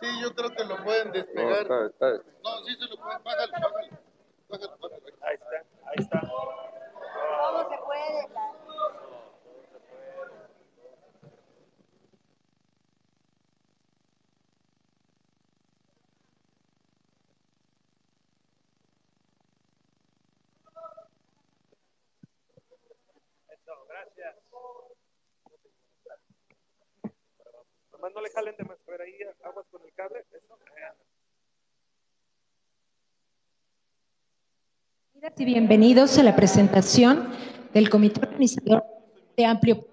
Sí, yo creo que lo pueden despegar. No, está- está- No, sí se lo pueden. Bájalo, bájalo. Bájalo, bájalo. Ahí está, ahí está. Nomás no le jalen de más, ahí aguas con el cable. Eso. Y bienvenidos a la presentación del Comité Organizador de Amplio.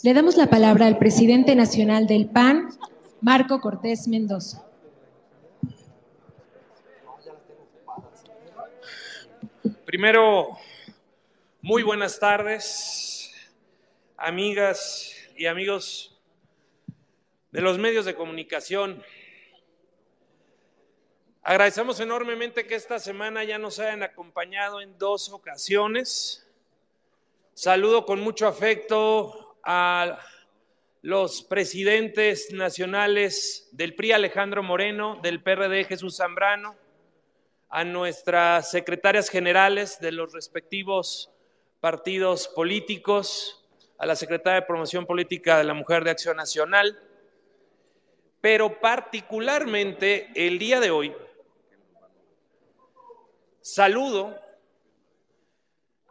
Le damos la palabra al presidente nacional del PAN, Marco Cortés Mendoza. Primero, muy buenas tardes, amigas y amigos de los medios de comunicación. Agradecemos enormemente que esta semana ya nos hayan acompañado en dos ocasiones. Saludo con mucho afecto a los presidentes nacionales del PRI, Alejandro Moreno, del PRD, Jesús Zambrano, a nuestras secretarias generales de los respectivos partidos políticos, a la secretaria de Promoción Política de la Mujer de Acción Nacional, pero particularmente el día de hoy saludo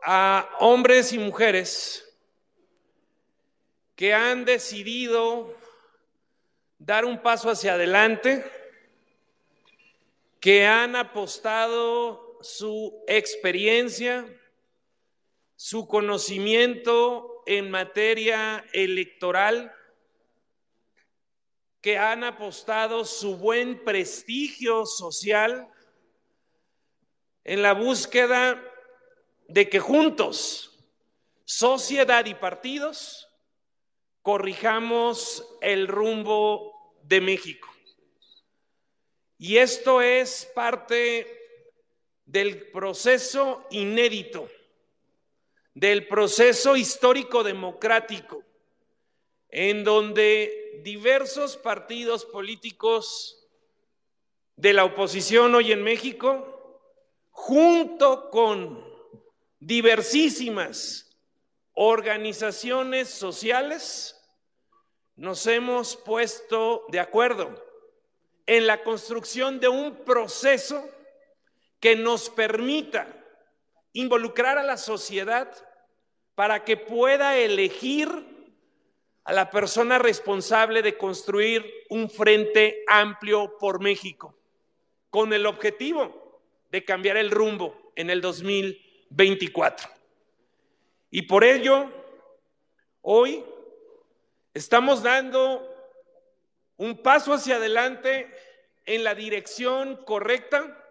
a hombres y mujeres que han decidido dar un paso hacia adelante, que han apostado su experiencia, su conocimiento en materia electoral, que han apostado su buen prestigio social en la búsqueda de que juntos, sociedad y partidos, corrijamos el rumbo de México. Y esto es parte del proceso inédito, del proceso histórico democrático, en donde diversos partidos políticos de la oposición hoy en México, junto con diversísimas organizaciones sociales, nos hemos puesto de acuerdo en la construcción de un proceso que nos permita involucrar a la sociedad para que pueda elegir a la persona responsable de construir un frente amplio por México, con el objetivo de cambiar el rumbo en el 2024. Y por ello, hoy estamos dando un paso hacia adelante en la dirección correcta,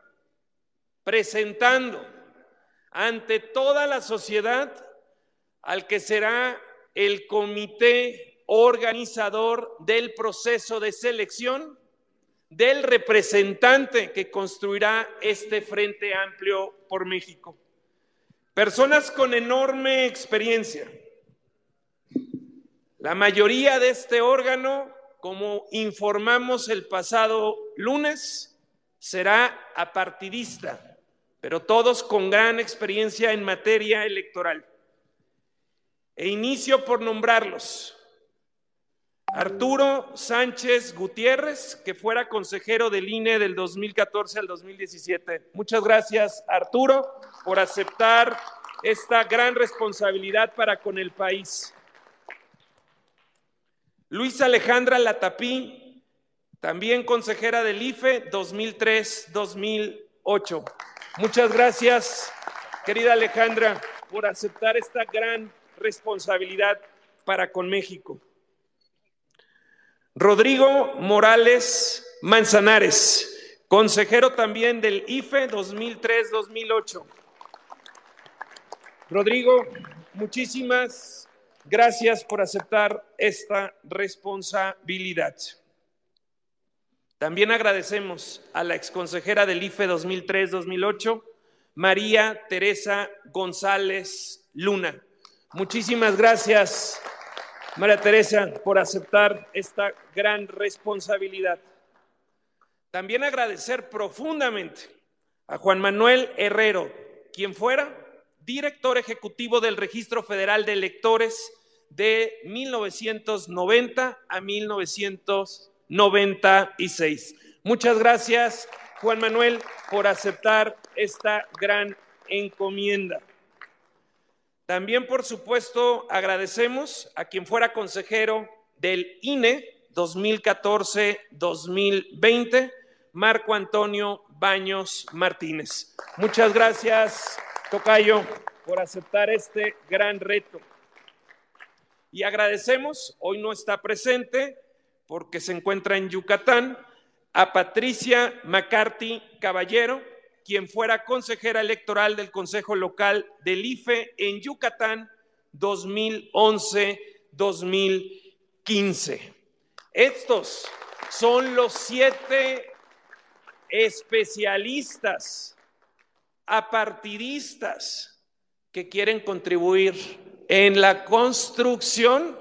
presentando ante toda la sociedad al que será el comité organizador del proceso de selección del representante que construirá este Frente Amplio por México. Personas con enorme experiencia. La mayoría de este órgano, como informamos el pasado lunes, será apartidista, pero todos con gran experiencia en materia electoral. E inicio por nombrarlos. Arturo Sánchez Gutiérrez, que fuera consejero del INE del 2014 al 2017. Muchas gracias, Arturo, por aceptar esta gran responsabilidad para con el país. Luis Alejandra Latapí, También consejera del IFE 2003-2008. Muchas gracias, querida Alejandra, por aceptar esta gran responsabilidad para con México. Rodrigo Morales Manzanares, consejero también del IFE 2003-2008. Rodrigo, muchísimas gracias por aceptar esta responsabilidad. También agradecemos a la exconsejera del IFE 2003-2008, María Teresa González Luna. Muchísimas gracias, María Teresa, por aceptar esta gran responsabilidad. También agradecer profundamente a Juan Manuel Herrero, quien fuera director ejecutivo del Registro Federal de Electores de 1990 a 1996. Muchas gracias, Juan Manuel, por aceptar esta gran encomienda. También, por supuesto, agradecemos a quien fuera consejero del INE 2014-2020, Marco Antonio Baños Martínez. Muchas gracias, Tocayo, por aceptar este gran reto. Y agradecemos, hoy no está presente porque se encuentra en Yucatán, a Patricia McCarthy Caballero, quien fuera consejera electoral del Consejo Local del IFE en Yucatán 2011-2015. Estos son los siete especialistas, apartidistas que quieren contribuir en la construcción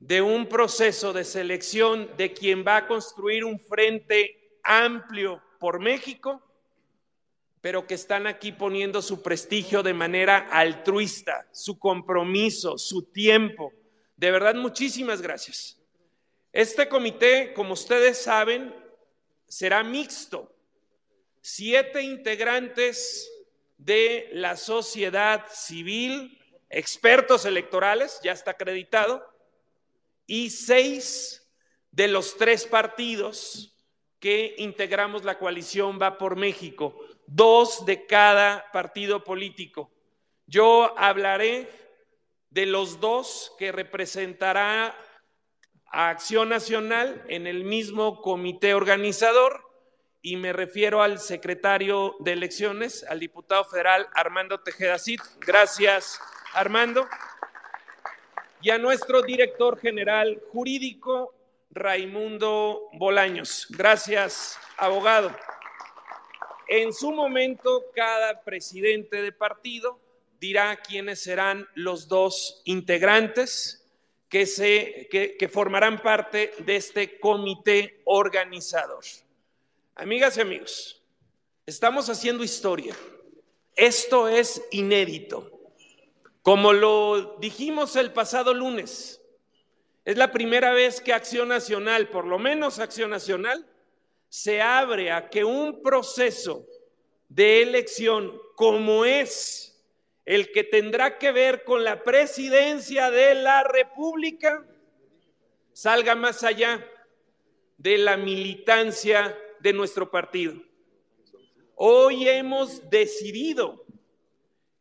de un proceso de selección de quien va a construir un frente amplio por México pero que están aquí poniendo su prestigio de manera altruista, su compromiso, su tiempo. De verdad, muchísimas gracias. Este comité, como ustedes saben, será mixto. Siete integrantes de la sociedad civil, expertos electorales, ya está acreditado, y seis de los tres partidos que integramos la coalición Va por México dos de cada partido político. Yo hablaré de los dos que representará a Acción Nacional en el mismo comité organizador y me refiero al secretario de elecciones, al diputado federal Armando Tejeda Cid. Gracias, Armando. Y a nuestro director general jurídico, Raimundo Bolaños. Gracias, abogado. En su momento, cada presidente de partido dirá quiénes serán los dos integrantes que, se, que, formarán parte de este comité organizador. Amigas y amigos, estamos haciendo historia. Esto es inédito. Como lo dijimos el pasado lunes, es la primera vez que Acción Nacional, por lo menos Acción Nacional, se abre a que un proceso de elección como es el que tendrá que ver con la presidencia de la República, salga más allá de la militancia de nuestro partido. Hoy hemos decidido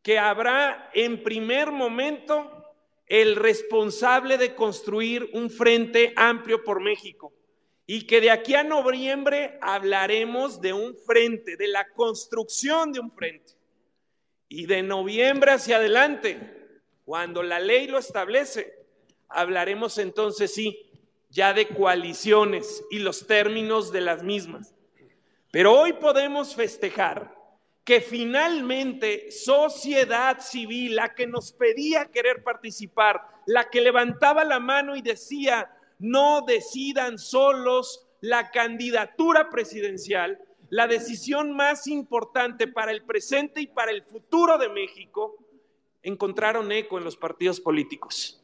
que habrá en primer momento el responsable de construir un frente amplio por México y que de aquí a noviembre hablaremos de un frente, de la construcción de un frente. Y de noviembre hacia adelante, cuando la ley lo establece, hablaremos entonces sí, ya de coaliciones y los términos de las mismas. Pero hoy podemos festejar que finalmente sociedad civil, la que nos pedía querer participar, la que levantaba la mano y decía, no decidan solos la candidatura presidencial, la decisión más importante para el presente y para el futuro de México, encontraron eco en los partidos políticos.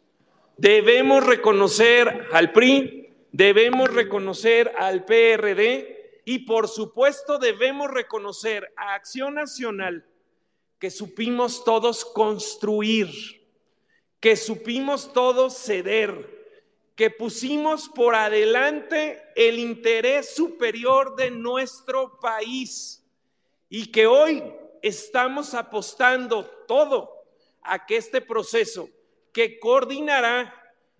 Debemos reconocer al PRI, debemos reconocer al PRD y por supuesto debemos reconocer a Acción Nacional que supimos todos construir, que supimos todos ceder, que pusimos por adelante el interés superior de nuestro país y que hoy estamos apostando todo a que este proceso que coordinará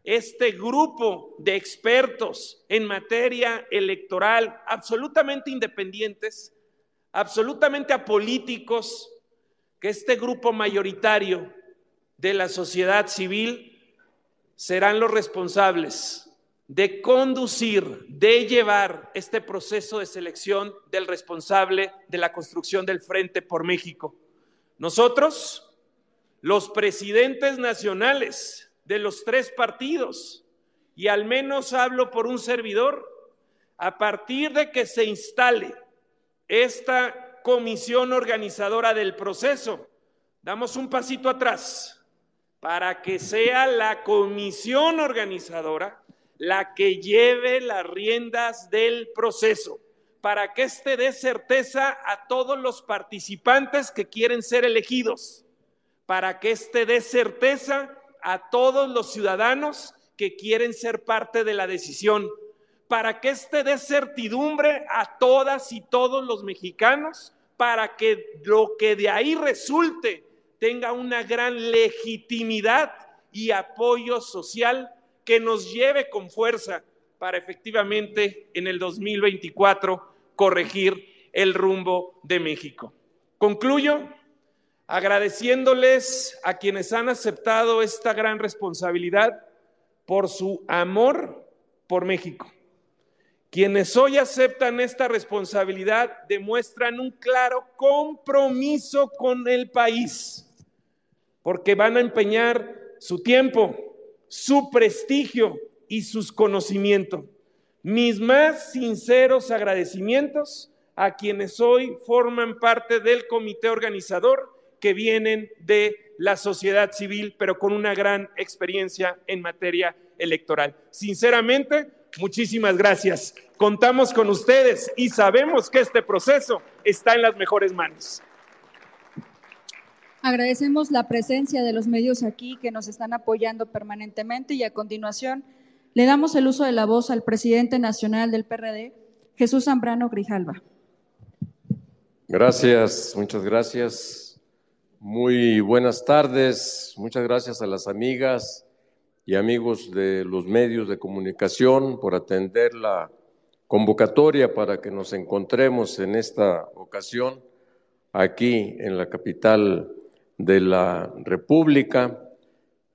este grupo de expertos en materia electoral, absolutamente independientes, absolutamente apolíticos, que este grupo mayoritario de la sociedad civil serán los responsables de conducir, de llevar este proceso de selección del responsable de la construcción del Frente por México. Nosotros, los presidentes nacionales de los tres partidos, y al menos hablo por un servidor, a partir de que se instale esta comisión organizadora del proceso, damos un pasito atrás para que sea la comisión organizadora la que lleve las riendas del proceso, para que éste dé certeza a todos los participantes que quieren ser elegidos, para que éste dé certeza a todos los ciudadanos que quieren ser parte de la decisión, para que éste dé certidumbre a todas y todos los mexicanos, para que lo que de ahí resulte tenga una gran legitimidad y apoyo social que nos lleve con fuerza para efectivamente en el 2024 corregir el rumbo de México. Concluyo agradeciéndoles a quienes han aceptado esta gran responsabilidad por su amor por México. Quienes hoy aceptan esta responsabilidad demuestran un claro compromiso con el país, porque van a empeñar su tiempo, su prestigio y sus conocimientos. Mis más sinceros agradecimientos a quienes hoy forman parte del comité organizador que vienen de la sociedad civil, pero con una gran experiencia en materia electoral. Sinceramente, muchísimas gracias. Contamos con ustedes y sabemos que este proceso está en las mejores manos. Agradecemos la presencia de los medios aquí que nos están apoyando permanentemente y a continuación le damos el uso de la voz al presidente nacional del PRD, Jesús Zambrano Grijalva. Gracias, muchas gracias. Muy buenas tardes. Muchas gracias a las amigas y amigos de los medios de comunicación por atender la convocatoria para que nos encontremos en esta ocasión aquí en la capital de la República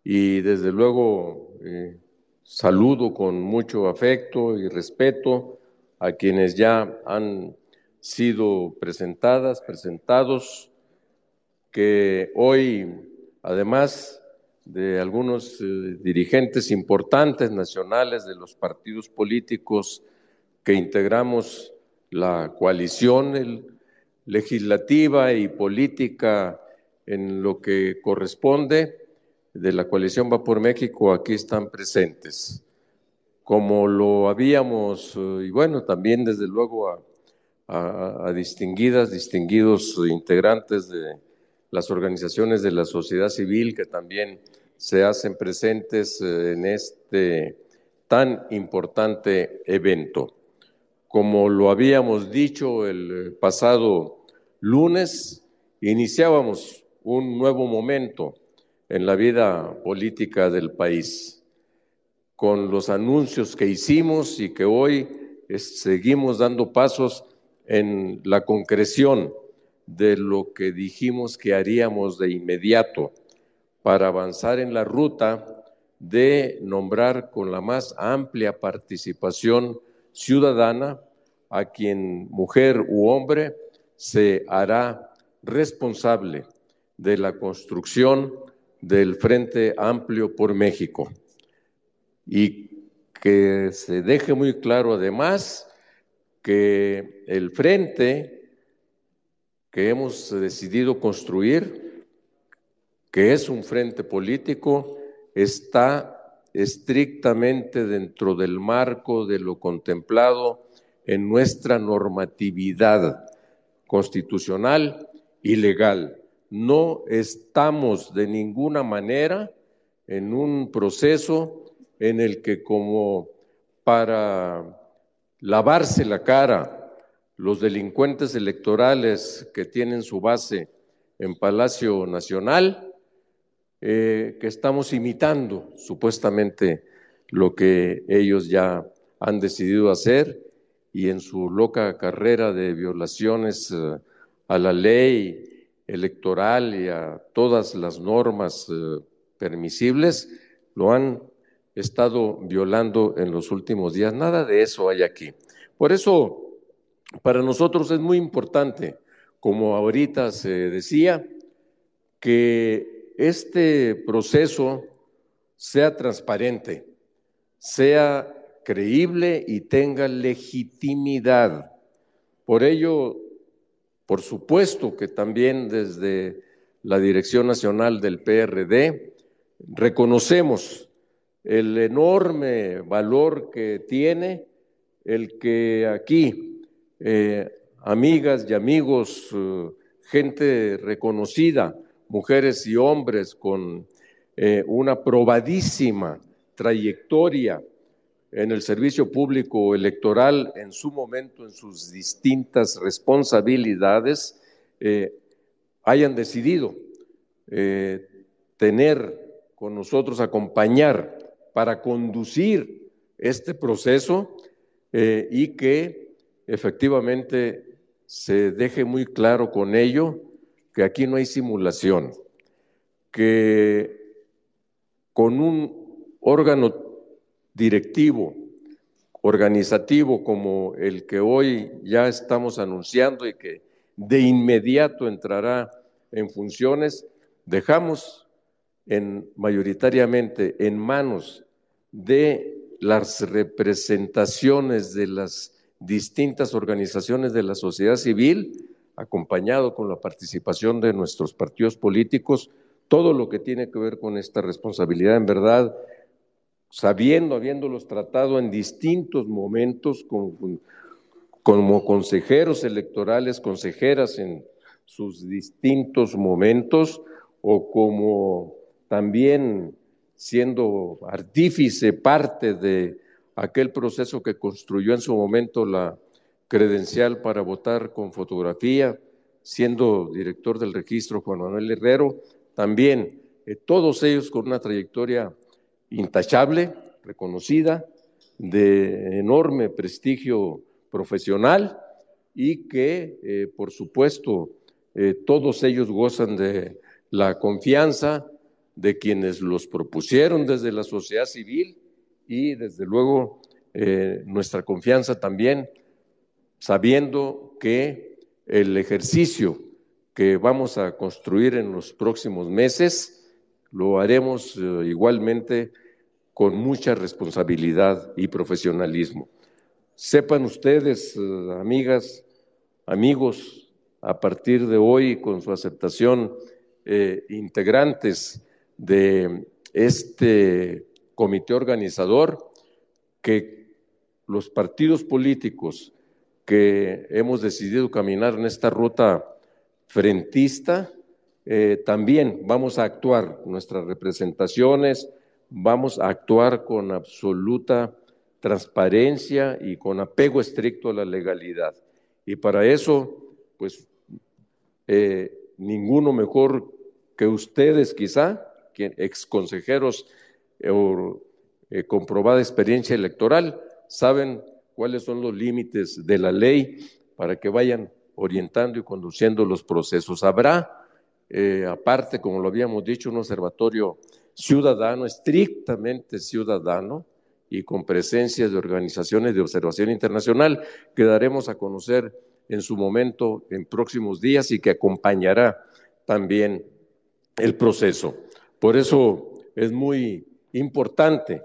y desde luego eh, saludo con mucho afecto y respeto a quienes ya han sido presentadas, presentados, que hoy, además de algunos eh, dirigentes importantes nacionales de los partidos políticos que integramos la coalición legislativa y política en lo que corresponde de la coalición Va por México, aquí están presentes. Como lo habíamos, eh, y bueno, también desde luego a, distinguidas, distinguidos integrantes de las organizaciones de la sociedad civil que también se hacen presentes eh, en este tan importante evento. Como lo habíamos dicho el pasado lunes, iniciábamos un nuevo momento en la vida política del país, con los anuncios que hicimos y que hoy seguimos dando pasos en la concreción de lo que dijimos que haríamos de inmediato para avanzar en la ruta de nombrar con la más amplia participación ciudadana a quien mujer u hombre se hará responsable de la construcción del Frente Amplio por México. Y que se deje muy claro además que el frente que hemos decidido construir, que es un frente político, está estrictamente dentro del marco de lo contemplado en nuestra normatividad constitucional y legal no estamos de ninguna manera en un proceso en el que como para lavarse la cara los delincuentes electorales que tienen su base en Palacio Nacional, eh, que estamos imitando supuestamente lo que ellos ya han decidido hacer y en su loca carrera de violaciones eh, a la ley electoral y a todas las normas eh, permisibles, lo han estado violando en los últimos días. Nada de eso hay aquí. Por eso, para nosotros es muy importante, como ahorita se decía, que este proceso sea transparente, sea creíble y tenga legitimidad. Por ello, por supuesto que también desde la Dirección Nacional del PRD reconocemos el enorme valor que tiene el que aquí eh, amigas y amigos, eh, gente reconocida, mujeres y hombres con eh, una probadísima trayectoria en el servicio público electoral en su momento, en sus distintas responsabilidades, hayan decidido tener con nosotros, acompañar para conducir este proceso eh, y que efectivamente se deje muy claro con ello que aquí no hay simulación, que con un órgano directivo, organizativo como el que hoy ya estamos anunciando y que de inmediato entrará en funciones, dejamos en, mayoritariamente en manos de las representaciones de las distintas organizaciones de la sociedad civil, acompañado con la participación de nuestros partidos políticos, todo lo que tiene que ver con esta responsabilidad, en verdad, sabiendo, habiéndolos tratado en distintos momentos como consejeros electorales, consejeras en sus distintos momentos, o como también siendo artífice, parte de aquel proceso que construyó en su momento la credencial para votar con fotografía, siendo director del registro Juan Manuel Herrero, también eh, todos ellos con una trayectoria intachable, reconocida, de enorme prestigio profesional y que, eh, por supuesto, eh, todos ellos gozan de la confianza de quienes los propusieron desde la sociedad civil y desde luego eh, nuestra confianza también, sabiendo que el ejercicio que vamos a construir en los próximos meses lo haremos eh, igualmente con mucha responsabilidad y profesionalismo. Sepan ustedes, eh, amigas, amigos, a partir de hoy, con su aceptación, integrantes de este comité organizador que los partidos políticos que hemos decidido caminar en esta ruta frentista, eh, también vamos a actuar nuestras representaciones, vamos a actuar con absoluta transparencia y con apego estricto a la legalidad. Y para eso, pues, eh, ninguno mejor que ustedes quizá ex consejeros eh, o eh, comprobada experiencia electoral, saben cuáles son los límites de la ley para que vayan orientando y conduciendo los procesos. Habrá, eh, aparte, como lo habíamos dicho, un observatorio ciudadano, estrictamente ciudadano, y con presencia de organizaciones de observación internacional que daremos a conocer en su momento en próximos días y que acompañará también el proceso. Por eso es muy importante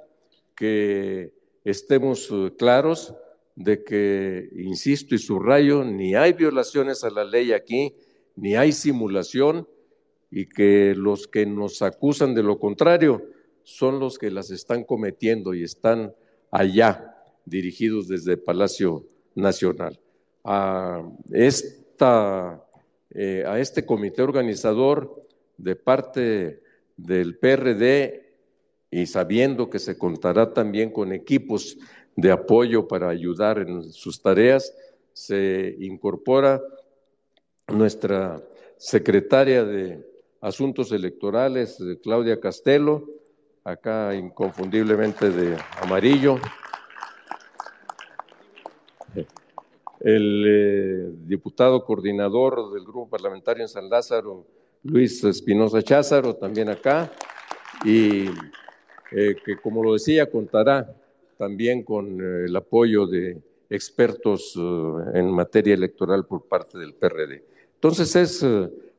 que estemos eh, claros de que, insisto y subrayo, ni hay violaciones a la ley aquí, ni hay simulación, y que los que nos acusan de lo contrario son los que las están cometiendo y están allá, dirigidos desde Palacio Nacional. A, esta, eh, a este comité organizador de parte del PRD y sabiendo que se contará también con equipos de apoyo para ayudar en sus tareas, se incorpora nuestra secretaria de Asuntos Electorales, Claudia Castelo, acá inconfundiblemente de amarillo. El eh, diputado coordinador del grupo parlamentario en San Lázaro, Luis Espinosa Cházaro, también acá, y eh, que como lo decía, contará también con eh, el apoyo de expertos en materia electoral por parte del PRD. Entonces es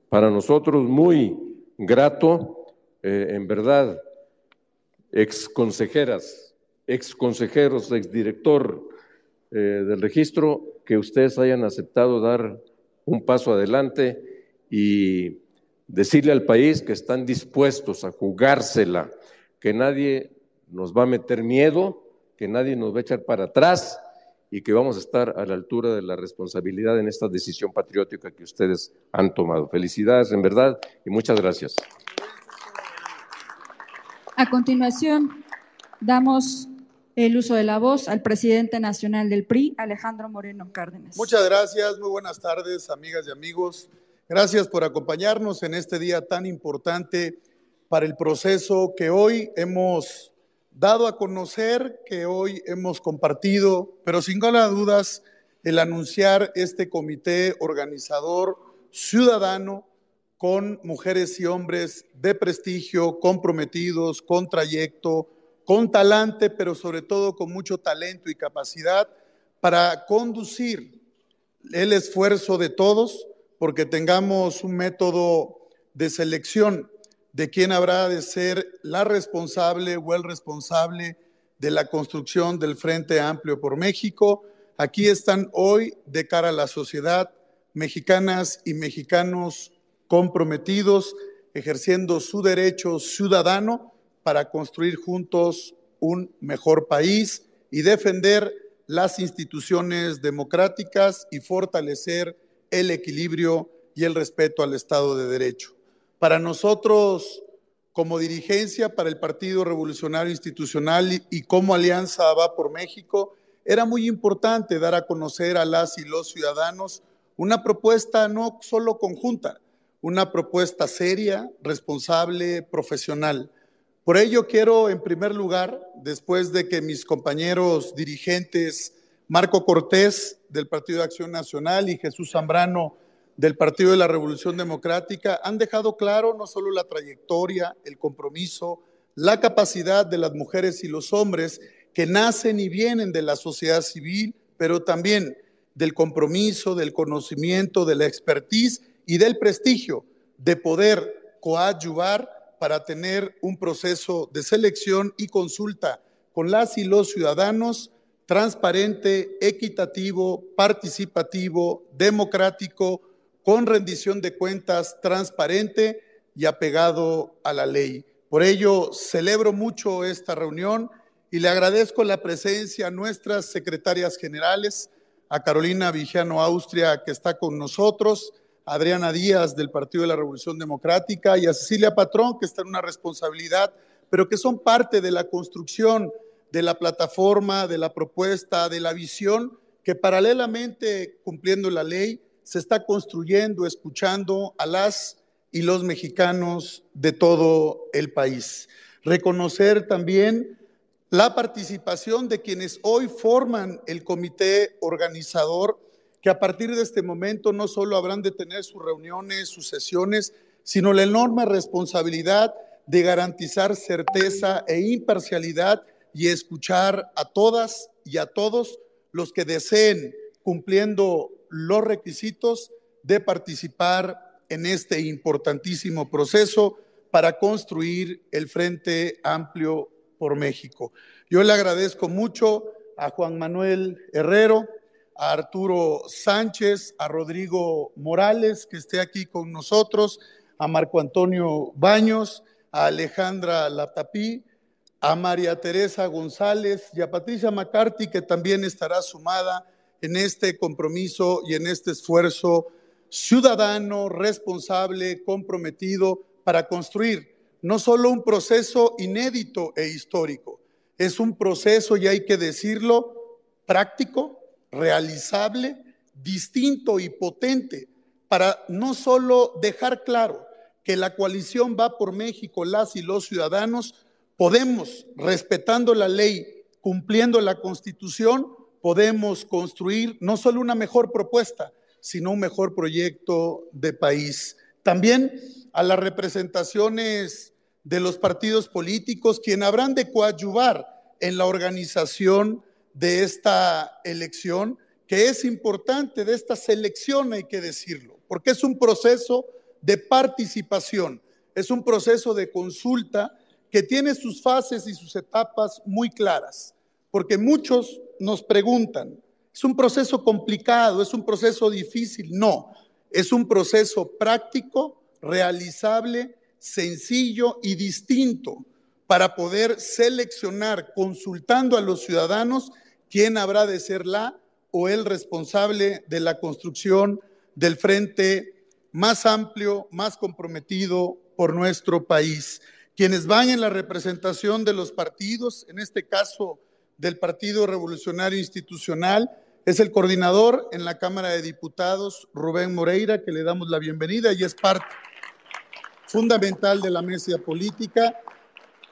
para nosotros muy grato, en verdad, ex consejeras, ex consejeros, eh, del registro, que ustedes hayan aceptado dar un paso adelante y decirle al país que están dispuestos a jugársela, que nadie nos va a meter miedo, que nadie nos va a echar para atrás y que vamos a estar a la altura de la responsabilidad en esta decisión patriótica que ustedes han tomado. Felicidades, en verdad, y muchas gracias. A continuación, damos el uso de la voz al presidente nacional del PRI, Alejandro Moreno Cárdenas. Muchas gracias, muy buenas tardes, amigas y amigos. Gracias por acompañarnos en este día tan importante para el proceso que hoy hemos dado a conocer, que hoy hemos compartido, pero sin dudas el anunciar este comité organizador ciudadano con mujeres y hombres de prestigio, comprometidos, con trayecto, con talante, pero sobre todo con mucho talento y capacidad para conducir el esfuerzo de todos, porque tengamos un método de selección de quién habrá de ser la responsable o el responsable de la construcción del Frente Amplio por México. Aquí están hoy de cara a la sociedad mexicanas y mexicanos comprometidos, ejerciendo su derecho ciudadano para construir juntos un mejor país y defender las instituciones democráticas y fortalecer el equilibrio y el respeto al Estado de Derecho. Para nosotros, como dirigencia para el Partido Revolucionario Institucional y como Alianza Va por México, era muy importante dar a conocer a las y los ciudadanos una propuesta no solo conjunta, una propuesta seria, responsable, profesional. Por ello quiero, en primer lugar, después de que mis compañeros dirigentes Marco Cortés del Partido de Acción Nacional y Jesús Zambrano del Partido de la Revolución Democrática han dejado claro no solo la trayectoria, el compromiso, la capacidad de las mujeres y los hombres que nacen y vienen de la sociedad civil, pero también del compromiso, del conocimiento, de la expertise y del prestigio de poder coadyuvar para tener un proceso de selección y consulta con las y los ciudadanos transparente, equitativo, participativo, democrático, con rendición de cuentas transparente y apegado a la ley. Por ello, celebro mucho esta reunión y le agradezco la presencia a nuestras secretarias generales, a Carolina Vigiano Austria, que está con nosotros, Adriana Díaz del Partido de la Revolución Democrática y a Cecilia Patrón, que está en una responsabilidad, pero que son parte de la construcción de la plataforma, de la propuesta, de la visión, que paralelamente, cumpliendo la ley, se está construyendo, escuchando a las y los mexicanos de todo el país. Reconocer también la participación de quienes hoy forman el comité organizador que a partir de este momento no solo habrán de tener sus reuniones, sus sesiones, sino la enorme responsabilidad de garantizar certeza e imparcialidad y escuchar a todas y a todos los que deseen, cumpliendo los requisitos, de participar en este importantísimo proceso para construir el Frente Amplio por México. Yo le agradezco mucho a Juan Manuel Herrero, a Arturo Sánchez, a Rodrigo Morales, que esté aquí con nosotros, a Marco Antonio Baños, a Alejandra Latapí, a María Teresa González y a Patricia McCarthy, que también estará sumada en este compromiso y en este esfuerzo ciudadano, responsable, comprometido para construir no solo un proceso inédito e histórico, es un proceso, y hay que decirlo, práctico, realizable, distinto y potente, para no solo dejar claro que la coalición va por México, las y los ciudadanos, podemos, respetando la ley, cumpliendo la constitución, podemos construir no solo una mejor propuesta, sino un mejor proyecto de país. También a las representaciones de los partidos políticos, quien habrán de coadyuvar en la organización de esta elección, que es importante, de esta selección hay que decirlo, porque es un proceso de participación, es un proceso de consulta que tiene sus fases y sus etapas muy claras, porque muchos nos preguntan, ¿es un proceso complicado? ¿Es un proceso difícil? No, es un proceso práctico, realizable, sencillo y distinto para poder seleccionar, consultando a los ciudadanos, quién habrá de ser la o el responsable de la construcción del frente más amplio, más comprometido por nuestro país. Quienes van en la representación de los partidos, en este caso del Partido Revolucionario Institucional, es el coordinador en la Cámara de Diputados, Rubén Moreira, que le damos la bienvenida y es parte fundamental de la mesa política.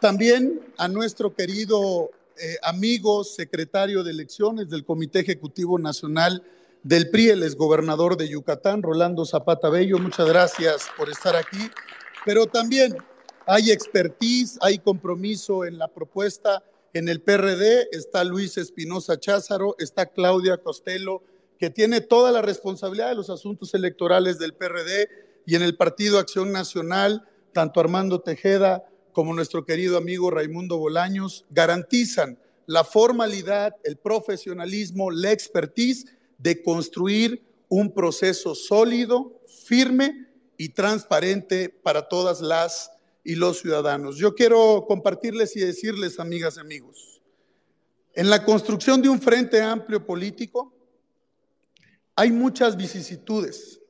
También a nuestro querido eh, amigo secretario de elecciones del Comité Ejecutivo Nacional del PRI, el exgobernador de Yucatán, Rolando Zapata Bello. Muchas gracias por estar aquí. Pero también hay expertise, hay compromiso en la propuesta. En el PRD está Luis Espinosa Cházaro, está Claudia Costello, que tiene toda la responsabilidad de los asuntos electorales del PRD y en el Partido Acción Nacional, tanto Armando Tejeda como nuestro querido amigo Raimundo Bolaños, garantizan la formalidad, el profesionalismo, la expertise de construir un proceso sólido, firme y transparente para todas las y los ciudadanos. Yo quiero compartirles y decirles, amigas y amigos, en la construcción de un frente amplio político hay muchas vicisitudes,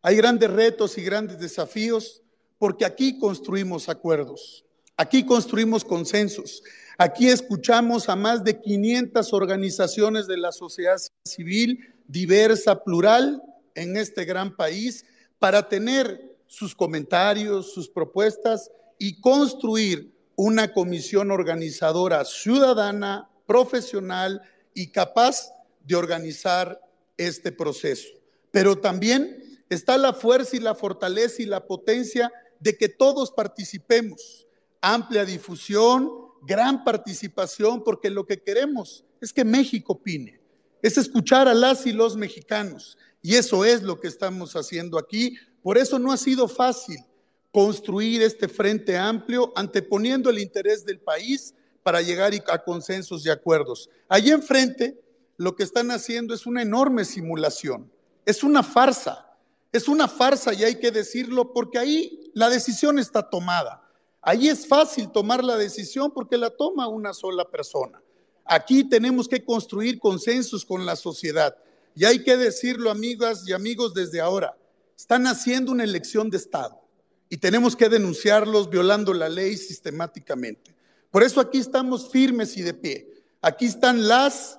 hay grandes retos y grandes desafíos porque aquí construimos acuerdos, aquí construimos consensos, aquí escuchamos a más de 500 organizaciones de la sociedad civil diversa, plural, en este gran país, para tener sus comentarios, sus propuestas y construir una comisión organizadora ciudadana, profesional y capaz de organizar este proceso. Pero también está la fuerza y la fortaleza y la potencia de que todos participemos. Amplia difusión, gran participación, porque lo que queremos es que México opine, es escuchar a las y los mexicanos. Y eso es lo que estamos haciendo aquí. Por eso no ha sido fácil construir este frente amplio, anteponiendo el interés del país para llegar a consensos y acuerdos. Allí enfrente, lo que están haciendo es una enorme simulación, es una farsa. Es una farsa y hay que decirlo porque ahí la decisión está tomada. Ahí es fácil tomar la decisión porque la toma una sola persona. Aquí tenemos que construir consensos con la sociedad. Y hay que decirlo, amigas y amigos, desde ahora. Están haciendo una elección de Estado y tenemos que denunciarlos violando la ley sistemáticamente. Por eso aquí estamos firmes y de pie. Aquí están las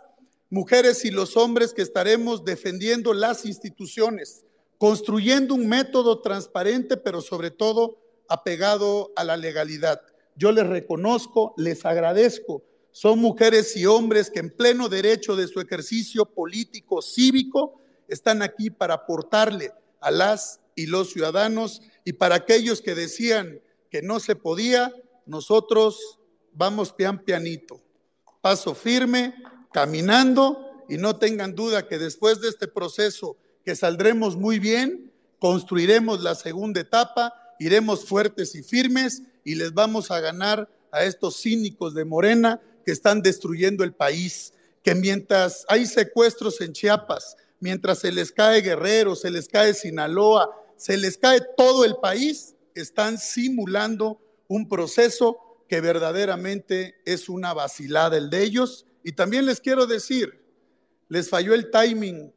mujeres y los hombres que estaremos defendiendo las instituciones, construyendo un método transparente, pero sobre todo apegado a la legalidad. Yo les reconozco, les agradezco. Son mujeres y hombres que en pleno derecho de su ejercicio político, cívico, están aquí para aportarle a las y los ciudadanos y para aquellos que decían que no se podía, nosotros vamos pian pianito, paso firme, caminando y no tengan duda que después de este proceso que saldremos muy bien, construiremos la segunda etapa, iremos fuertes y firmes y les vamos a ganar a estos cínicos de Morena que están destruyendo el país, que mientras hay secuestros en Chiapas, mientras se les cae Guerrero, se les cae Sinaloa, se les cae todo el país, están simulando un proceso que verdaderamente es una vacilada el de ellos. Y también les quiero decir, les falló el timing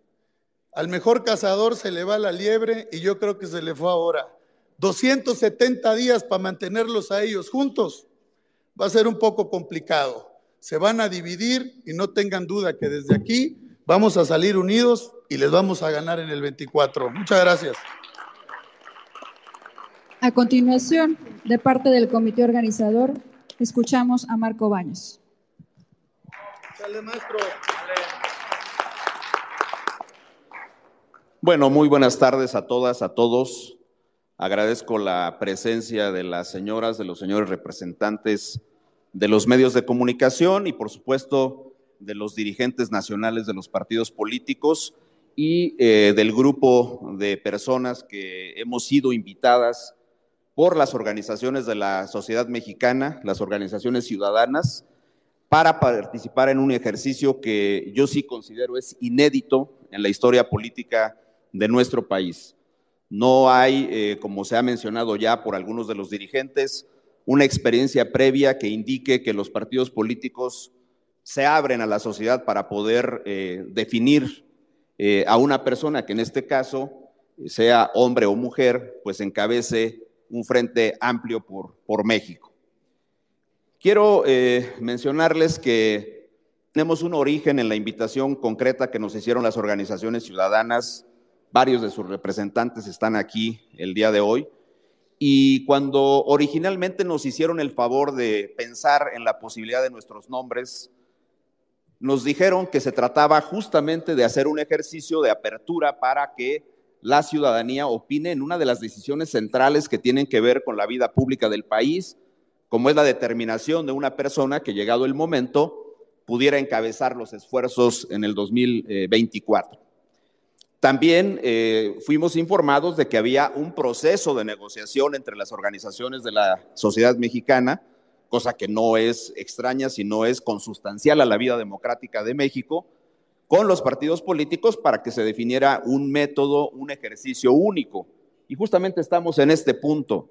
al mejor cazador se le va la liebre y yo creo que se le fue ahora, 270 días para mantenerlos a ellos juntos, va a ser un poco complicado. Se van a dividir y no tengan duda que desde aquí vamos a salir unidos y les vamos a ganar en el 24. Muchas gracias. A continuación, de parte del comité organizador, escuchamos a Marco Baños. Dale, maestro. Bueno, muy buenas tardes a todas, a todos. Agradezco la presencia de las señoras, de los señores representantes de los medios de comunicación y, por supuesto, de los dirigentes nacionales de los partidos políticos y eh, del grupo de personas que hemos sido invitadas por las organizaciones de la sociedad mexicana, las organizaciones ciudadanas, para participar en un ejercicio que yo sí considero es inédito en la historia política de nuestro país. No hay, eh, como se ha mencionado ya por algunos de los dirigentes, una experiencia previa que indique que los partidos políticos se abren a la sociedad para poder eh, definir eh, a una persona que en este caso, sea hombre o mujer, pues encabece un frente amplio por, por México. Quiero mencionarles que tenemos un origen en la invitación concreta que nos hicieron las organizaciones ciudadanas varios de sus representantes están aquí el día de hoy. Y cuando originalmente nos hicieron el favor de pensar en la posibilidad de nuestros nombres, nos dijeron que se trataba justamente de hacer un ejercicio de apertura para que la ciudadanía opine en una de las decisiones centrales que tienen que ver con la vida pública del país, como es la determinación de una persona que llegado el momento pudiera encabezar los esfuerzos en el 2024. También eh, fuimos informados de que había un proceso de negociación entre las organizaciones de la sociedad mexicana, cosa que no es extraña, sino es consustancial a la vida democrática de México, con los partidos políticos para que se definiera un método, un ejercicio único. Y justamente estamos en este punto.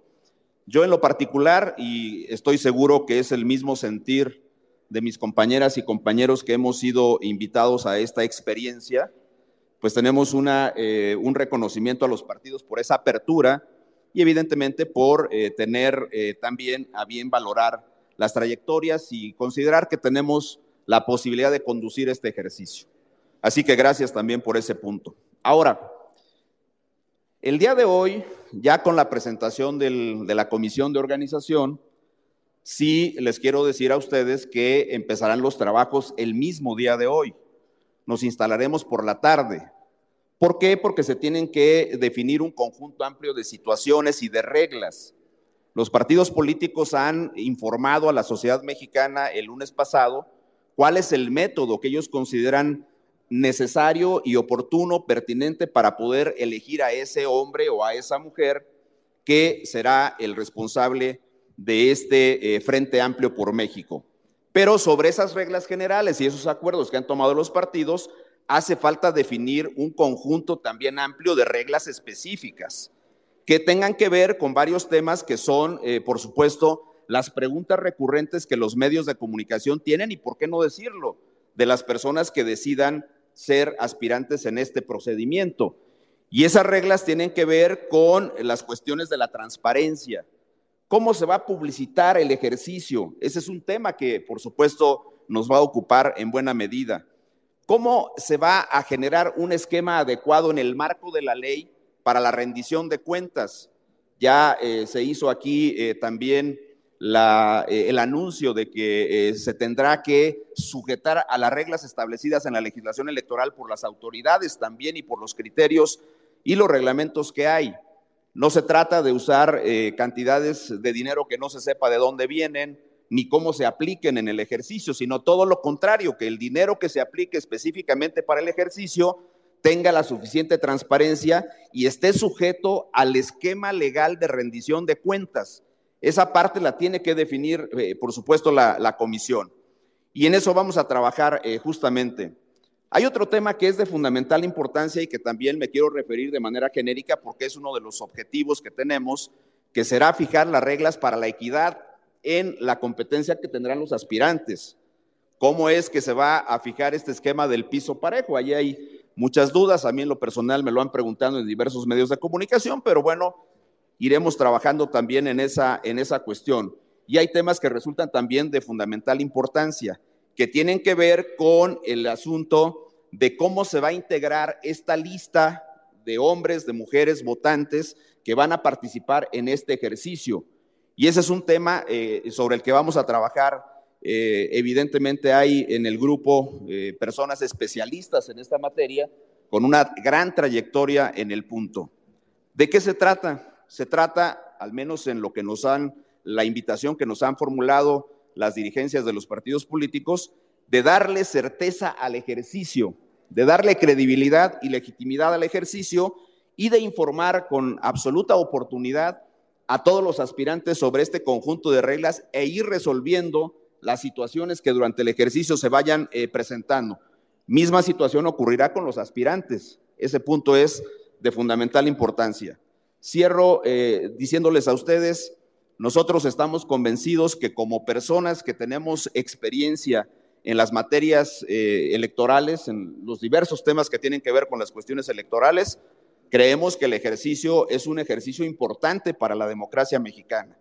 Yo en lo particular, y estoy seguro que es el mismo sentir de mis compañeras y compañeros que hemos sido invitados a esta experiencia, pues tenemos una, eh, un reconocimiento a los partidos por esa apertura y evidentemente por eh, tener eh, también a bien valorar las trayectorias y considerar que tenemos la posibilidad de conducir este ejercicio. Así que gracias también por ese punto. Ahora, el día de hoy, ya con la presentación del, de la comisión de organización, sí les quiero decir a ustedes que empezarán los trabajos el mismo día de hoy nos instalaremos por la tarde. ¿Por qué? Porque se tienen que definir un conjunto amplio de situaciones y de reglas. Los partidos políticos han informado a la sociedad mexicana el lunes pasado cuál es el método que ellos consideran necesario y oportuno, pertinente para poder elegir a ese hombre o a esa mujer que será el responsable de este eh, Frente Amplio por México. Pero sobre esas reglas generales y esos acuerdos que han tomado los partidos, hace falta definir un conjunto también amplio de reglas específicas que tengan que ver con varios temas que son, eh, por supuesto, las preguntas recurrentes que los medios de comunicación tienen y, por qué no decirlo, de las personas que decidan ser aspirantes en este procedimiento. Y esas reglas tienen que ver con las cuestiones de la transparencia, ¿Cómo se va a publicitar el ejercicio? Ese es un tema que, por supuesto, nos va a ocupar en buena medida. ¿Cómo se va a generar un esquema adecuado en el marco de la ley para la rendición de cuentas? Ya eh, se hizo aquí eh, también eh, el anuncio de que se tendrá que sujetar a las reglas establecidas en la legislación electoral por las autoridades también y por los criterios y los reglamentos que hay. No se trata de usar cantidades de dinero que no se sepa de dónde vienen ni cómo se apliquen en el ejercicio, sino todo lo contrario, que el dinero que se aplique específicamente para el ejercicio tenga la suficiente transparencia y esté sujeto al esquema legal de rendición de cuentas. Esa parte la tiene que definir, eh, por supuesto, la, comisión. Y en eso vamos a trabajar eh, justamente. Hay otro tema que es de fundamental importancia y que también me quiero referir de manera genérica porque es uno de los objetivos que tenemos, que será fijar las reglas para la equidad en la competencia que tendrán los aspirantes. ¿Cómo es que se va a fijar este esquema del piso parejo? Allí hay muchas dudas, a mí en lo personal me lo han preguntado en diversos medios de comunicación, pero bueno, iremos trabajando también en esa, en esa cuestión. Y hay temas que resultan también de fundamental importancia, que tienen que ver con el asunto de cómo se va a integrar esta lista de hombres, de mujeres votantes que van a participar en este ejercicio. Y ese es un tema eh, sobre el que vamos a trabajar. Eh, evidentemente hay en el grupo eh, personas especialistas en esta materia con una gran trayectoria en el punto. ¿De qué se trata? Se trata, al menos en lo que nos han, la invitación que nos han formulado las dirigencias de los partidos políticos, de darle certeza al ejercicio, de darle credibilidad y legitimidad al ejercicio y de informar con absoluta oportunidad a todos los aspirantes sobre este conjunto de reglas e ir resolviendo las situaciones que durante el ejercicio se vayan eh, presentando. Misma situación ocurrirá con los aspirantes. Ese punto es de fundamental importancia. Cierro eh, diciéndoles a ustedes, nosotros estamos convencidos que como personas que tenemos experiencia en las materias eh, electorales, en los diversos temas que tienen que ver con las cuestiones electorales, creemos que el ejercicio es un ejercicio importante para la democracia mexicana.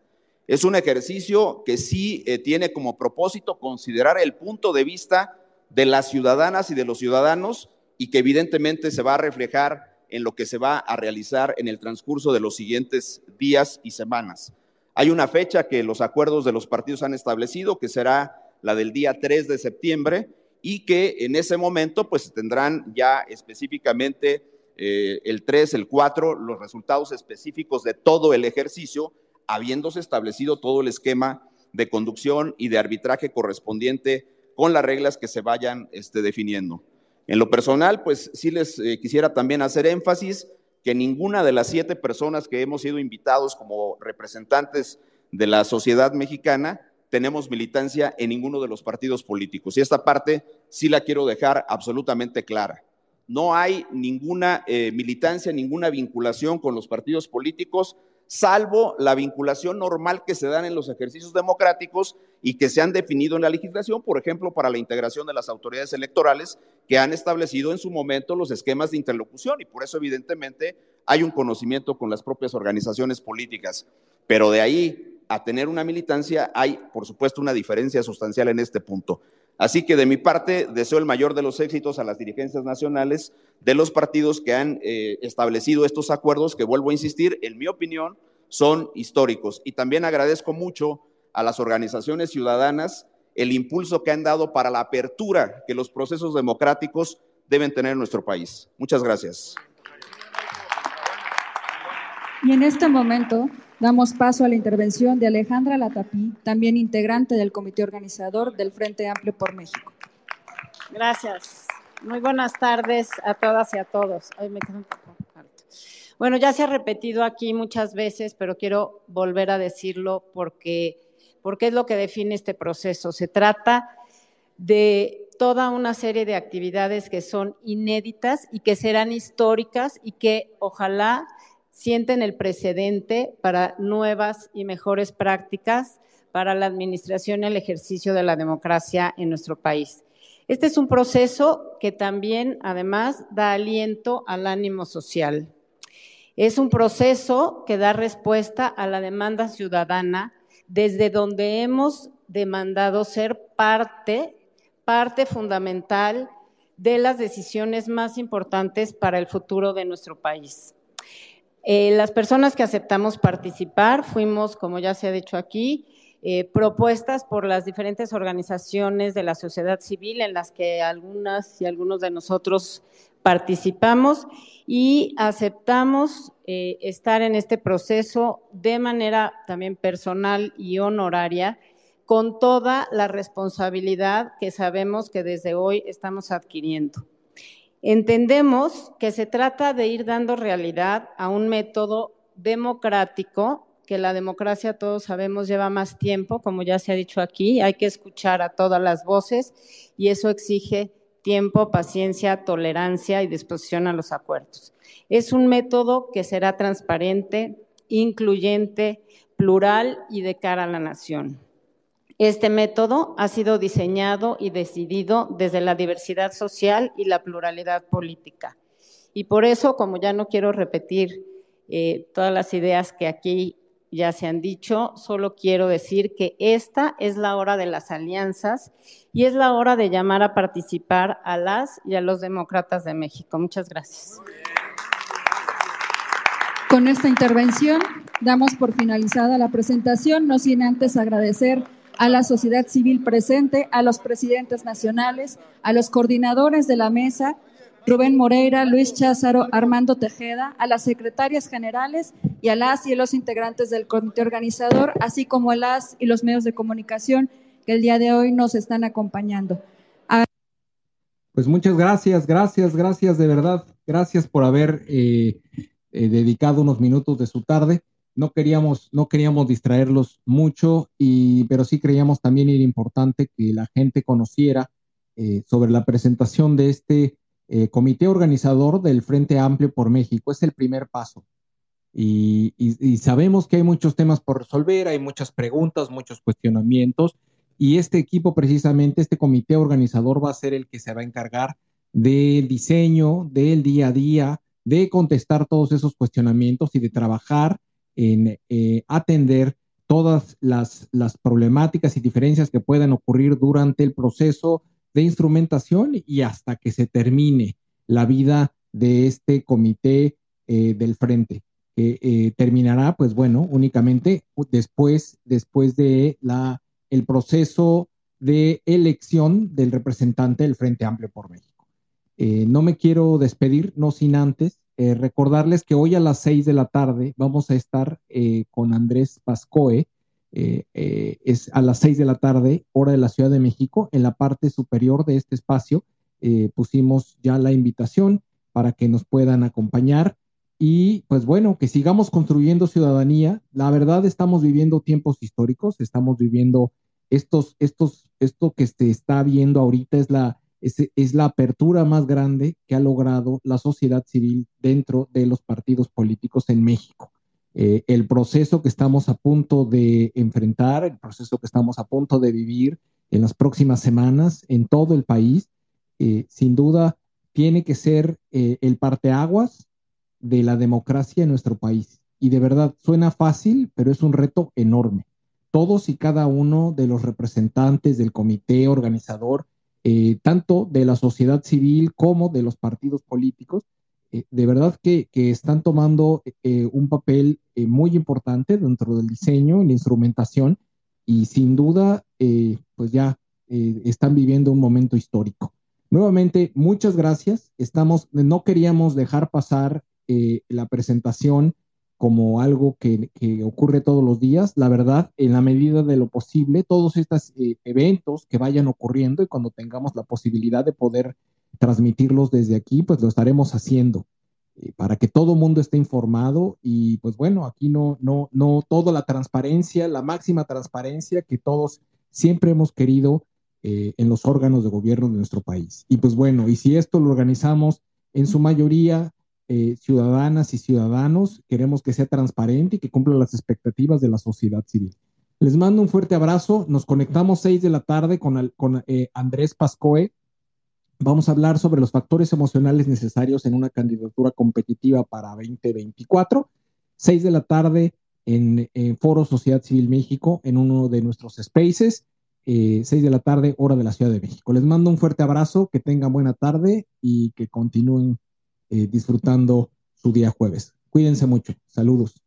Es un ejercicio que sí eh, tiene como propósito considerar el punto de vista de las ciudadanas y de los ciudadanos y que evidentemente se va a reflejar en lo que se va a realizar en el transcurso de los siguientes días y semanas. Hay una fecha que los acuerdos de los partidos han establecido, que será la del día 3 de septiembre, y que en ese momento pues tendrán ya específicamente eh, el 3, el 4, los resultados específicos de todo el ejercicio, habiéndose establecido todo el esquema de conducción y de arbitraje correspondiente con las reglas que se vayan este, definiendo. En lo personal, pues sí les eh, quisiera también hacer énfasis que ninguna de las siete personas que hemos sido invitados como representantes de la sociedad mexicana tenemos militancia en ninguno de los partidos políticos. Y esta parte sí la quiero dejar absolutamente clara. No hay ninguna eh, militancia, ninguna vinculación con los partidos políticos, salvo la vinculación normal que se dan en los ejercicios democráticos y que se han definido en la legislación, por ejemplo, para la integración de las autoridades electorales que han establecido en su momento los esquemas de interlocución y por eso evidentemente hay un conocimiento con las propias organizaciones políticas. Pero de ahí a tener una militancia, hay, por supuesto, una diferencia sustancial en este punto. Así que de mi parte, deseo el mayor de los éxitos a las dirigencias nacionales de los partidos que han eh, establecido estos acuerdos, que vuelvo a insistir, en mi opinión, son históricos. Y también agradezco mucho a las organizaciones ciudadanas el impulso que han dado para la apertura que los procesos democráticos deben tener en nuestro país. Muchas gracias. Y en este momento Damos paso a la intervención de Alejandra Latapí, también integrante del comité organizador del Frente Amplio por México. Gracias. Muy buenas tardes a todas y a todos. Bueno, ya se ha repetido aquí muchas veces, pero quiero volver a decirlo porque, porque es lo que define este proceso. Se trata de toda una serie de actividades que son inéditas y que serán históricas y que ojalá sienten el precedente para nuevas y mejores prácticas para la administración y el ejercicio de la democracia en nuestro país. Este es un proceso que también, además, da aliento al ánimo social. Es un proceso que da respuesta a la demanda ciudadana desde donde hemos demandado ser parte, parte fundamental de las decisiones más importantes para el futuro de nuestro país. Eh, las personas que aceptamos participar fuimos, como ya se ha dicho aquí, eh, propuestas por las diferentes organizaciones de la sociedad civil en las que algunas y algunos de nosotros participamos y aceptamos eh, estar en este proceso de manera también personal y honoraria con toda la responsabilidad que sabemos que desde hoy estamos adquiriendo. Entendemos que se trata de ir dando realidad a un método democrático, que la democracia todos sabemos lleva más tiempo, como ya se ha dicho aquí, hay que escuchar a todas las voces y eso exige tiempo, paciencia, tolerancia y disposición a los acuerdos. Es un método que será transparente, incluyente, plural y de cara a la nación. Este método ha sido diseñado y decidido desde la diversidad social y la pluralidad política. Y por eso, como ya no quiero repetir eh, todas las ideas que aquí ya se han dicho, solo quiero decir que esta es la hora de las alianzas y es la hora de llamar a participar a las y a los demócratas de México. Muchas gracias. Con esta intervención damos por finalizada la presentación, no sin antes agradecer a la sociedad civil presente, a los presidentes nacionales, a los coordinadores de la mesa, Rubén Moreira, Luis Cházaro, Armando Tejeda, a las secretarias generales y a las y los integrantes del comité organizador, así como a las y los medios de comunicación que el día de hoy nos están acompañando. Pues muchas gracias, gracias, gracias de verdad. Gracias por haber eh, eh, dedicado unos minutos de su tarde. No queríamos, no queríamos distraerlos mucho, y, pero sí creíamos también era importante que la gente conociera eh, sobre la presentación de este eh, comité organizador del Frente Amplio por México. Es el primer paso. Y, sabemos que hay muchos temas por resolver, hay muchas preguntas, muchos cuestionamientos, y este equipo precisamente, este comité organizador va a ser el que se va a encargar del diseño, del día a día, de contestar todos esos cuestionamientos y de trabajar en eh, atender todas las, las problemáticas y diferencias que puedan ocurrir durante el proceso de instrumentación y hasta que se termine la vida de este comité eh, del frente, que eh, terminará, pues bueno, únicamente después, después de la, el proceso de elección del representante del Frente Amplio por México. No me quiero despedir, no sin antes recordarles que hoy a las seis de la tarde vamos a estar con Andrés Pascoe, eh, eh, es a las seis de la tarde, hora de la Ciudad de México. En la parte superior de este espacio eh, pusimos ya la invitación para que nos puedan acompañar y pues bueno, que sigamos construyendo ciudadanía. La verdad estamos viviendo tiempos históricos, estamos viviendo estos, estos, esto que se está viendo ahorita es la, es la apertura más grande que ha logrado la sociedad civil dentro de los partidos políticos en México. Eh, el proceso que estamos a punto de enfrentar, el proceso que estamos a punto de vivir en las próximas semanas en todo el país, eh, sin duda tiene que ser eh, el parteaguas de la democracia en nuestro país. Y de verdad, suena fácil, pero es un reto enorme. Todos y cada uno de los representantes del comité organizador, tanto de la sociedad civil como de los partidos políticos, eh, de verdad que, están tomando eh, un papel eh, muy importante dentro del diseño y la instrumentación y sin duda, pues ya están viviendo un momento histórico. Nuevamente, muchas gracias. Estamos, no queríamos dejar pasar la presentación como algo que, que, ocurre todos los días. La verdad, en la medida de lo posible, todos estos eventos que vayan ocurriendo y cuando tengamos la posibilidad de poder transmitirlos desde aquí, pues lo estaremos haciendo eh, para que todo mundo esté informado y pues bueno, aquí no, no, no, toda la transparencia, la máxima transparencia que todos siempre hemos querido eh, en los órganos de gobierno de nuestro país. Y pues bueno, y si esto lo organizamos en su mayoría eh, ciudadanas y ciudadanos, queremos que sea transparente y que cumpla las expectativas de la sociedad civil. Les mando un fuerte abrazo. Nos conectamos seis de la tarde con, con Andrés Pascoe, Vamos a hablar sobre los factores emocionales necesarios en una candidatura competitiva para 2024. Seis de la tarde en, Foro Sociedad Civil México, en uno de nuestros spaces. Eh, seis de la tarde, hora de la Ciudad de México. Les mando un fuerte abrazo, que tengan buena tarde y que continúen eh, disfrutando su día jueves. Cuídense mucho. Saludos.